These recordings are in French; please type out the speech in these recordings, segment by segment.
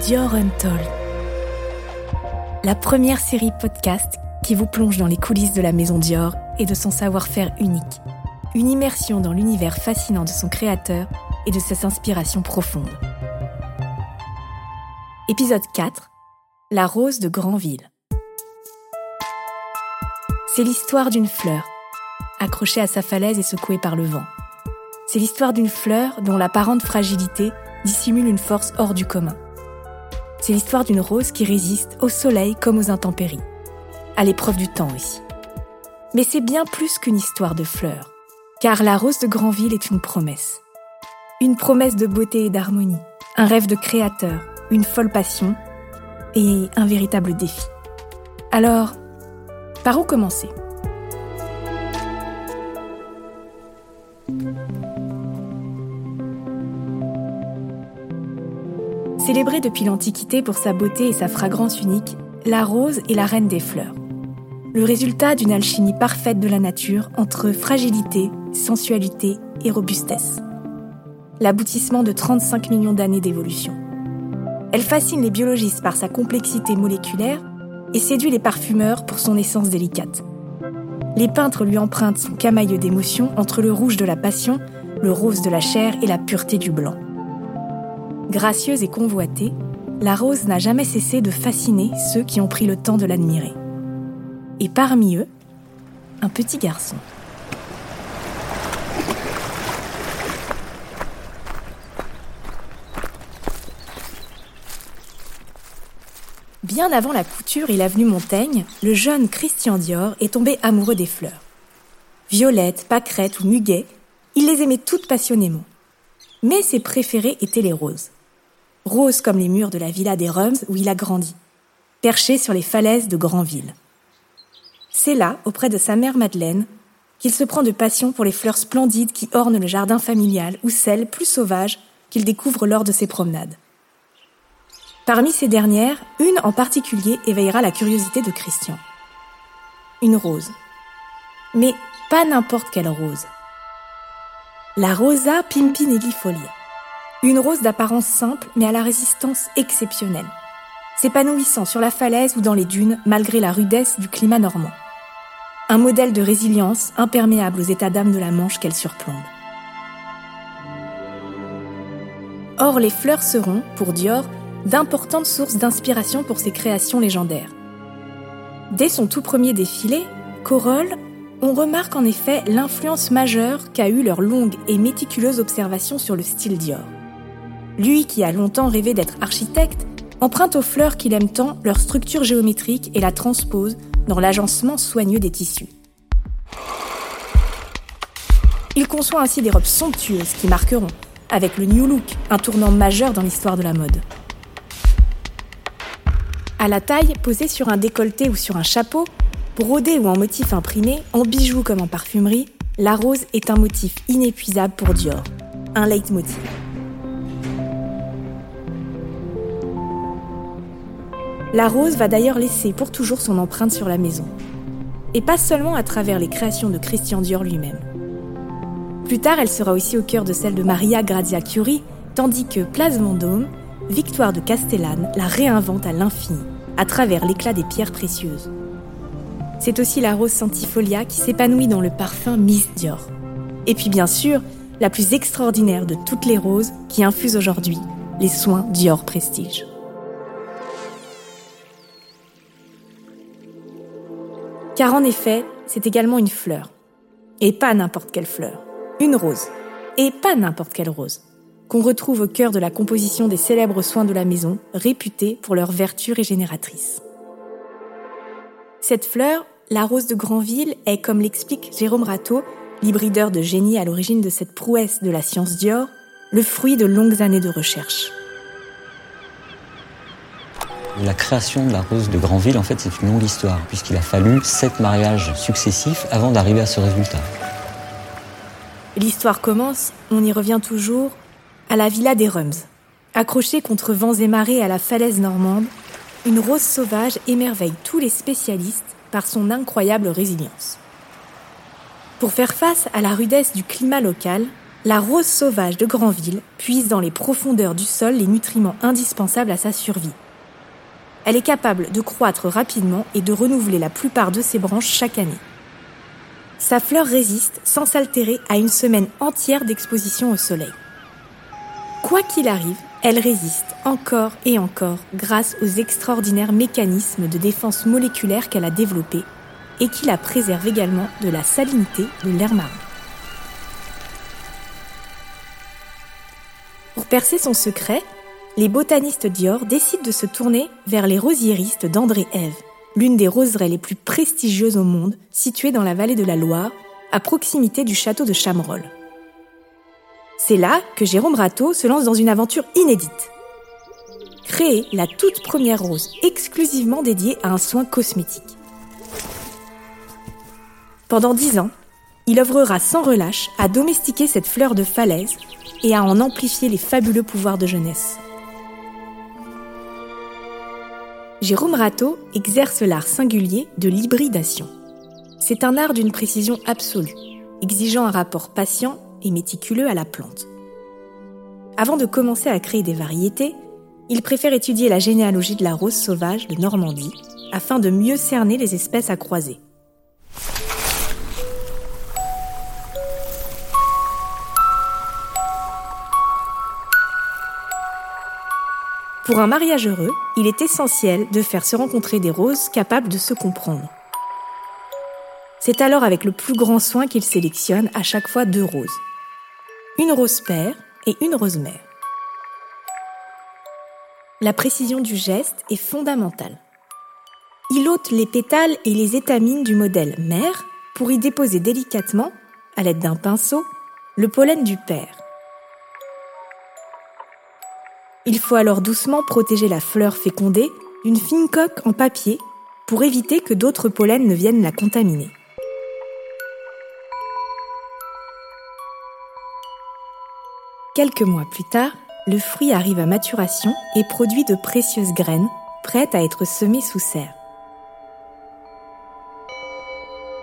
Dior Untold, la première série podcast qui vous plonge dans les coulisses de la maison Dior et de son savoir-faire unique. Une immersion dans l'univers fascinant de son créateur et de ses inspirations profondes. Épisode 4 La rose de Granville. C'est l'histoire d'une fleur, accrochée à sa falaise et secouée par le vent. C'est l'histoire d'une fleur dont l'apparente fragilité dissimule une force hors du commun. C'est l'histoire d'une rose qui résiste au soleil comme aux intempéries, à l'épreuve du temps aussi. Mais c'est bien plus qu'une histoire de fleurs, car la rose de Granville est une promesse. Une promesse de beauté et d'harmonie, un rêve de créateur, une folle passion et un véritable défi. Alors, par où commencer? Célébrée depuis l'Antiquité pour sa beauté et sa fragrance unique, la rose est la reine des fleurs. Le résultat d'une alchimie parfaite de la nature entre fragilité, sensualité et robustesse. L'aboutissement de 35 millions d'années d'évolution. Elle fascine les biologistes par sa complexité moléculaire et séduit les parfumeurs pour son essence délicate. Les peintres lui empruntent son camailleux d'émotions entre le rouge de la passion, le rose de la chair et la pureté du blanc. Gracieuse et convoitée, la rose n'a jamais cessé de fasciner ceux qui ont pris le temps de l'admirer. Et parmi eux, un petit garçon. Bien avant la couture et l'avenue Montaigne, le jeune Christian Dior est tombé amoureux des fleurs. Violettes, pâquerettes ou muguet, il les aimait toutes passionnément. Mais ses préférées étaient les roses rose comme les murs de la villa des Rums où il a grandi, perché sur les falaises de Granville. C'est là, auprès de sa mère Madeleine, qu'il se prend de passion pour les fleurs splendides qui ornent le jardin familial ou celles plus sauvages qu'il découvre lors de ses promenades. Parmi ces dernières, une en particulier éveillera la curiosité de Christian. Une rose. Mais pas n'importe quelle rose. La Rosa pimpinellifolia une rose d'apparence simple mais à la résistance exceptionnelle, s'épanouissant sur la falaise ou dans les dunes malgré la rudesse du climat normand. Un modèle de résilience imperméable aux états d'âme de la Manche qu'elle surplombe. Or, les fleurs seront, pour Dior, d'importantes sources d'inspiration pour ses créations légendaires. Dès son tout premier défilé, Corolle, on remarque en effet l'influence majeure qu'a eue leur longue et méticuleuse observation sur le style Dior. Lui qui a longtemps rêvé d'être architecte, emprunte aux fleurs qu'il aime tant leur structure géométrique et la transpose dans l'agencement soigneux des tissus. Il conçoit ainsi des robes somptueuses qui marqueront, avec le New Look, un tournant majeur dans l'histoire de la mode. À la taille, posée sur un décolleté ou sur un chapeau, brodé ou en motif imprimé, en bijoux comme en parfumerie, la rose est un motif inépuisable pour Dior, un leitmotiv. La rose va d'ailleurs laisser pour toujours son empreinte sur la maison. Et pas seulement à travers les créations de Christian Dior lui-même. Plus tard, elle sera aussi au cœur de celle de Maria Grazia Curie, tandis que Place Vendôme, Victoire de Castellane la réinvente à l'infini, à travers l'éclat des pierres précieuses. C'est aussi la rose centifolia qui s'épanouit dans le parfum Miss Dior. Et puis bien sûr, la plus extraordinaire de toutes les roses qui infuse aujourd'hui les soins Dior Prestige. Car en effet, c'est également une fleur. Et pas n'importe quelle fleur. Une rose. Et pas n'importe quelle rose. Qu'on retrouve au cœur de la composition des célèbres soins de la maison, réputés pour leur vertu régénératrice. Cette fleur, la rose de Granville, est, comme l'explique Jérôme Rateau, l'hybrideur de génie à l'origine de cette prouesse de la science Dior, le fruit de longues années de recherche. La création de la rose de Granville, en fait, c'est une longue histoire, puisqu'il a fallu sept mariages successifs avant d'arriver à ce résultat. L'histoire commence, on y revient toujours, à la villa des Rums. Accrochée contre vents et marées à la falaise normande, une rose sauvage émerveille tous les spécialistes par son incroyable résilience. Pour faire face à la rudesse du climat local, la rose sauvage de Granville puise dans les profondeurs du sol les nutriments indispensables à sa survie. Elle est capable de croître rapidement et de renouveler la plupart de ses branches chaque année. Sa fleur résiste sans s'altérer à une semaine entière d'exposition au soleil. Quoi qu'il arrive, elle résiste encore et encore grâce aux extraordinaires mécanismes de défense moléculaire qu'elle a développés et qui la préservent également de la salinité de l'air marin. Pour percer son secret, les botanistes Dior décident de se tourner vers les rosieristes d'André Ève, l'une des roseraies les plus prestigieuses au monde, située dans la vallée de la Loire, à proximité du château de Chamerolles. C'est là que Jérôme Rateau se lance dans une aventure inédite. Créer la toute première rose exclusivement dédiée à un soin cosmétique. Pendant dix ans, il œuvrera sans relâche à domestiquer cette fleur de falaise et à en amplifier les fabuleux pouvoirs de jeunesse. Jérôme Rateau exerce l'art singulier de l'hybridation. C'est un art d'une précision absolue, exigeant un rapport patient et méticuleux à la plante. Avant de commencer à créer des variétés, il préfère étudier la généalogie de la rose sauvage de Normandie afin de mieux cerner les espèces à croiser. Pour un mariage heureux, il est essentiel de faire se rencontrer des roses capables de se comprendre. C'est alors avec le plus grand soin qu'il sélectionne à chaque fois deux roses. Une rose père et une rose mère. La précision du geste est fondamentale. Il ôte les pétales et les étamines du modèle mère pour y déposer délicatement, à l'aide d'un pinceau, le pollen du père. Il faut alors doucement protéger la fleur fécondée d'une fine coque en papier pour éviter que d'autres pollens ne viennent la contaminer. Quelques mois plus tard, le fruit arrive à maturation et produit de précieuses graines prêtes à être semées sous serre.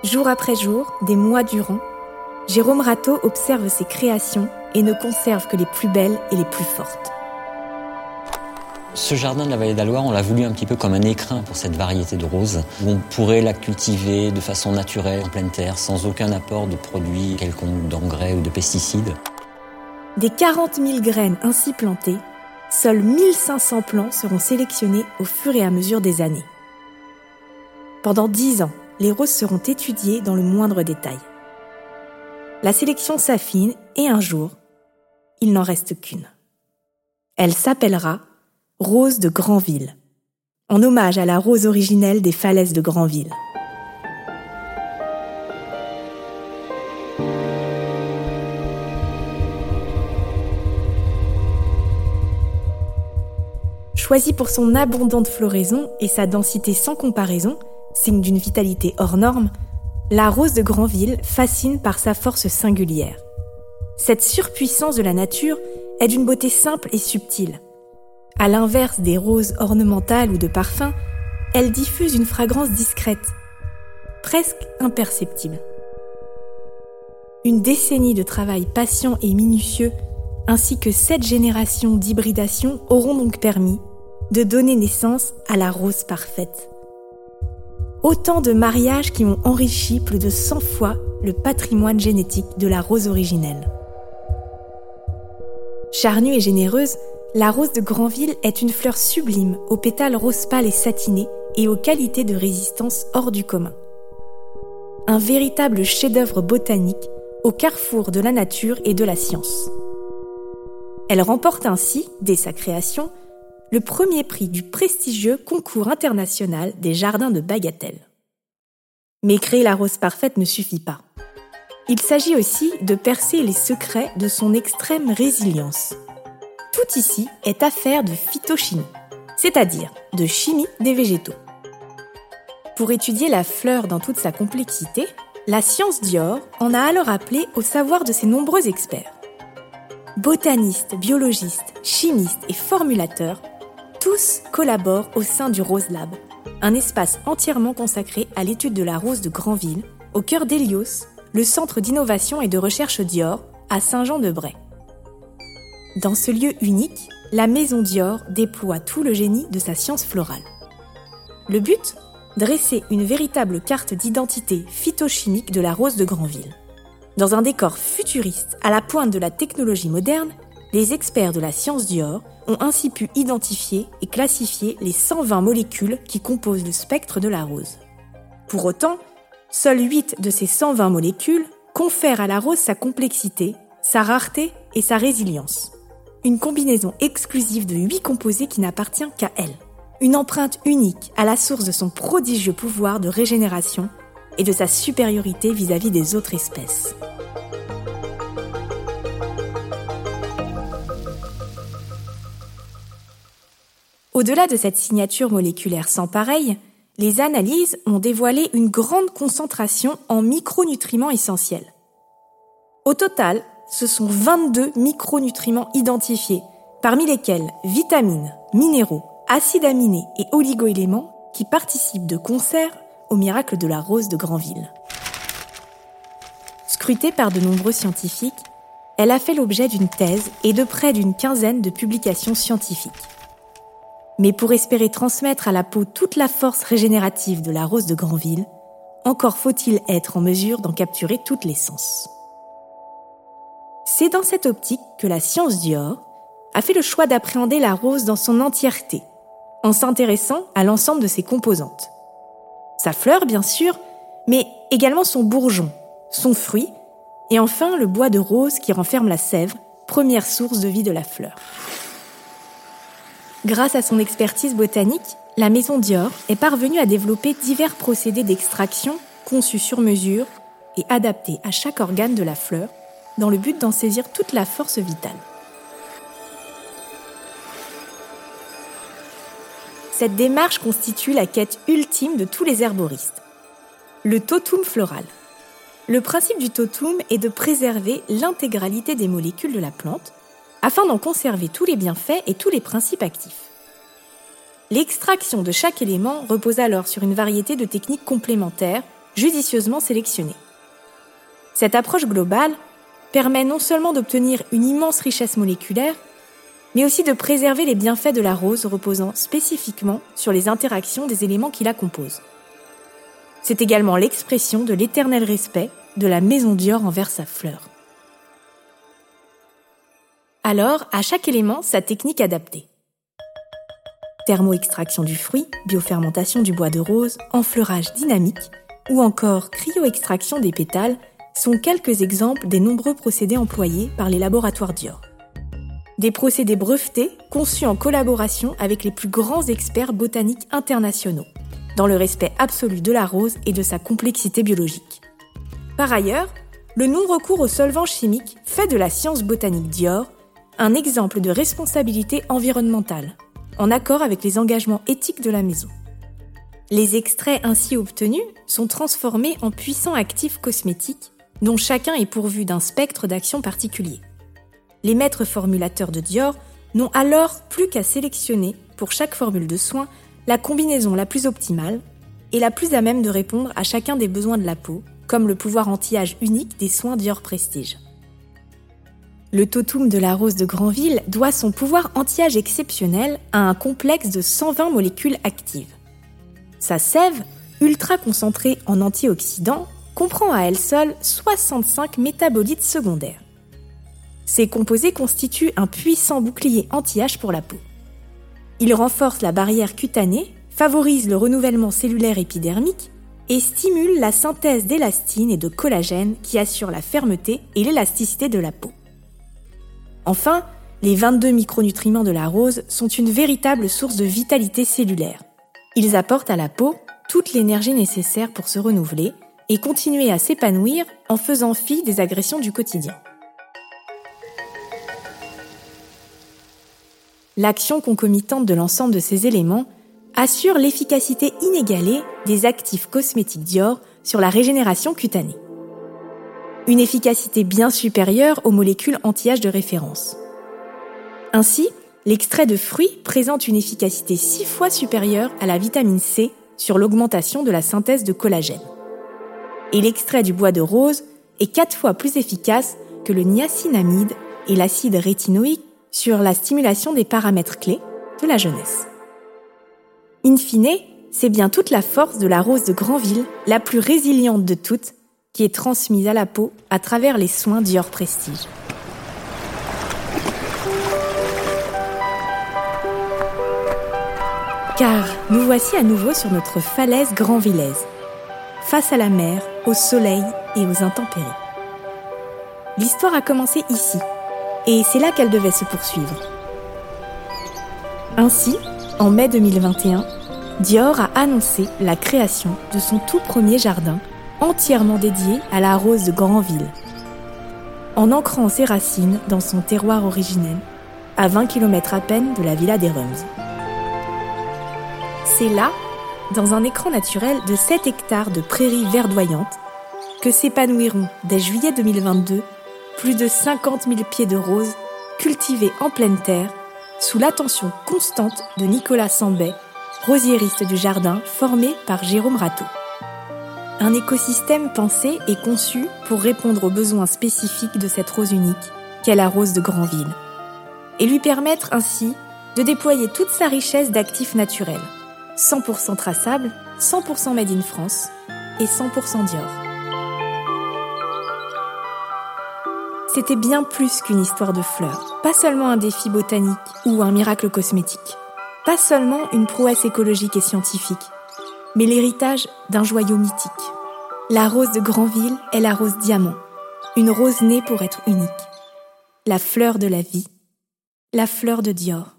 Jour après jour, des mois durant, Jérôme Rateau observe ses créations et ne conserve que les plus belles et les plus fortes. Ce jardin de la vallée d'Aloire, on l'a voulu un petit peu comme un écrin pour cette variété de roses, où on pourrait la cultiver de façon naturelle, en pleine terre, sans aucun apport de produits quelconques, d'engrais ou de pesticides. Des 40 000 graines ainsi plantées, seuls 1500 plants seront sélectionnés au fur et à mesure des années. Pendant 10 ans, les roses seront étudiées dans le moindre détail. La sélection s'affine et un jour, il n'en reste qu'une. Elle s'appellera Rose de Granville, en hommage à la rose originelle des falaises de Granville. Choisie pour son abondante floraison et sa densité sans comparaison, signe d'une vitalité hors norme, la rose de Granville fascine par sa force singulière. Cette surpuissance de la nature est d'une beauté simple et subtile. À l'inverse des roses ornementales ou de parfum, elle diffuse une fragrance discrète, presque imperceptible. Une décennie de travail patient et minutieux, ainsi que sept générations d'hybridation auront donc permis de donner naissance à la rose parfaite. Autant de mariages qui ont enrichi plus de 100 fois le patrimoine génétique de la rose originelle. Charnue et généreuse, la rose de Granville est une fleur sublime aux pétales rose pâle et satinés et aux qualités de résistance hors du commun. Un véritable chef-d'œuvre botanique au carrefour de la nature et de la science. Elle remporte ainsi, dès sa création, le premier prix du prestigieux concours international des jardins de Bagatelle. Mais créer la rose parfaite ne suffit pas. Il s'agit aussi de percer les secrets de son extrême résilience tout ici est affaire de phytochimie, c'est-à-dire de chimie des végétaux. Pour étudier la fleur dans toute sa complexité, la science Dior en a alors appelé au savoir de ses nombreux experts. Botanistes, biologistes, chimistes et formulateurs, tous collaborent au sein du Rose Lab, un espace entièrement consacré à l'étude de la rose de Granville, au cœur d'Helios, le centre d'innovation et de recherche Dior, à Saint-Jean-de-Bray. Dans ce lieu unique, la maison Dior déploie tout le génie de sa science florale. Le but? Dresser une véritable carte d'identité phytochimique de la rose de Granville. Dans un décor futuriste à la pointe de la technologie moderne, les experts de la science Dior ont ainsi pu identifier et classifier les 120 molécules qui composent le spectre de la rose. Pour autant, seules 8 de ces 120 molécules confèrent à la rose sa complexité, sa rareté et sa résilience. Une combinaison exclusive de 8 composés qui n'appartient qu'à elle. Une empreinte unique à la source de son prodigieux pouvoir de régénération et de sa supériorité vis-à-vis des autres espèces. Au-delà de cette signature moléculaire sans pareil, les analyses ont dévoilé une grande concentration en micronutriments essentiels. Au total, ce sont 22 micronutriments identifiés, parmi lesquels vitamines, minéraux, acides aminés et oligoéléments qui participent de concert au miracle de la rose de Granville. Scrutée par de nombreux scientifiques, elle a fait l'objet d'une thèse et de près d'une quinzaine de publications scientifiques. Mais pour espérer transmettre à la peau toute la force régénérative de la rose de Granville, encore faut-il être en mesure d'en capturer toute l'essence. C'est dans cette optique que la science Dior a fait le choix d'appréhender la rose dans son entièreté, en s'intéressant à l'ensemble de ses composantes. Sa fleur, bien sûr, mais également son bourgeon, son fruit, et enfin le bois de rose qui renferme la sève, première source de vie de la fleur. Grâce à son expertise botanique, la maison Dior est parvenue à développer divers procédés d'extraction conçus sur mesure et adaptés à chaque organe de la fleur dans le but d'en saisir toute la force vitale. Cette démarche constitue la quête ultime de tous les herboristes. Le totum floral. Le principe du totum est de préserver l'intégralité des molécules de la plante afin d'en conserver tous les bienfaits et tous les principes actifs. L'extraction de chaque élément repose alors sur une variété de techniques complémentaires, judicieusement sélectionnées. Cette approche globale permet non seulement d'obtenir une immense richesse moléculaire, mais aussi de préserver les bienfaits de la rose reposant spécifiquement sur les interactions des éléments qui la composent. C'est également l'expression de l'éternel respect de la maison Dior envers sa fleur. Alors, à chaque élément, sa technique adaptée. Thermoextraction du fruit, biofermentation du bois de rose, enfleurage dynamique ou encore cryoextraction des pétales sont quelques exemples des nombreux procédés employés par les laboratoires Dior. Des procédés brevetés conçus en collaboration avec les plus grands experts botaniques internationaux, dans le respect absolu de la rose et de sa complexité biologique. Par ailleurs, le non-recours aux solvants chimiques fait de la science botanique Dior un exemple de responsabilité environnementale, en accord avec les engagements éthiques de la maison. Les extraits ainsi obtenus sont transformés en puissants actifs cosmétiques dont chacun est pourvu d'un spectre d'action particulier. Les maîtres formulateurs de Dior n'ont alors plus qu'à sélectionner, pour chaque formule de soins, la combinaison la plus optimale et la plus à même de répondre à chacun des besoins de la peau, comme le pouvoir anti-âge unique des soins Dior Prestige. Le totum de la rose de Granville doit son pouvoir anti-âge exceptionnel à un complexe de 120 molécules actives. Sa sève, ultra concentrée en antioxydants, comprend à elle seule 65 métabolites secondaires. Ces composés constituent un puissant bouclier anti-âge pour la peau. Ils renforcent la barrière cutanée, favorisent le renouvellement cellulaire épidermique et stimulent la synthèse d'élastine et de collagène qui assurent la fermeté et l'élasticité de la peau. Enfin, les 22 micronutriments de la rose sont une véritable source de vitalité cellulaire. Ils apportent à la peau toute l'énergie nécessaire pour se renouveler et continuer à s'épanouir en faisant fi des agressions du quotidien. L'action concomitante de l'ensemble de ces éléments assure l'efficacité inégalée des actifs cosmétiques Dior sur la régénération cutanée une efficacité bien supérieure aux molécules anti-âge de référence. Ainsi, l'extrait de fruits présente une efficacité six fois supérieure à la vitamine C sur l'augmentation de la synthèse de collagène. Et l'extrait du bois de rose est quatre fois plus efficace que le niacinamide et l'acide rétinoïque sur la stimulation des paramètres clés de la jeunesse. In fine, c'est bien toute la force de la rose de Granville, la plus résiliente de toutes, qui est transmise à la peau à travers les soins Dior Prestige. Car nous voici à nouveau sur notre falaise grandvillaise, face à la mer, au soleil et aux intempéries. L'histoire a commencé ici, et c'est là qu'elle devait se poursuivre. Ainsi, en mai 2021, Dior a annoncé la création de son tout premier jardin entièrement dédié à la rose de Grandville, en ancrant ses racines dans son terroir originel, à 20 km à peine de la villa des Rums. C'est là, dans un écran naturel de 7 hectares de prairies verdoyantes, que s'épanouiront dès juillet 2022 plus de 50 000 pieds de roses cultivés en pleine terre sous l'attention constante de Nicolas Sambet, rosiériste du jardin formé par Jérôme Rateau. Un écosystème pensé et conçu pour répondre aux besoins spécifiques de cette rose unique qu'est la rose de Grandville, et lui permettre ainsi de déployer toute sa richesse d'actifs naturels, 100% traçables, 100% made in France et 100% Dior. C'était bien plus qu'une histoire de fleurs, pas seulement un défi botanique ou un miracle cosmétique, pas seulement une prouesse écologique et scientifique, mais l'héritage d'un joyau mythique. La rose de Granville est la rose diamant, une rose née pour être unique, la fleur de la vie, la fleur de Dior.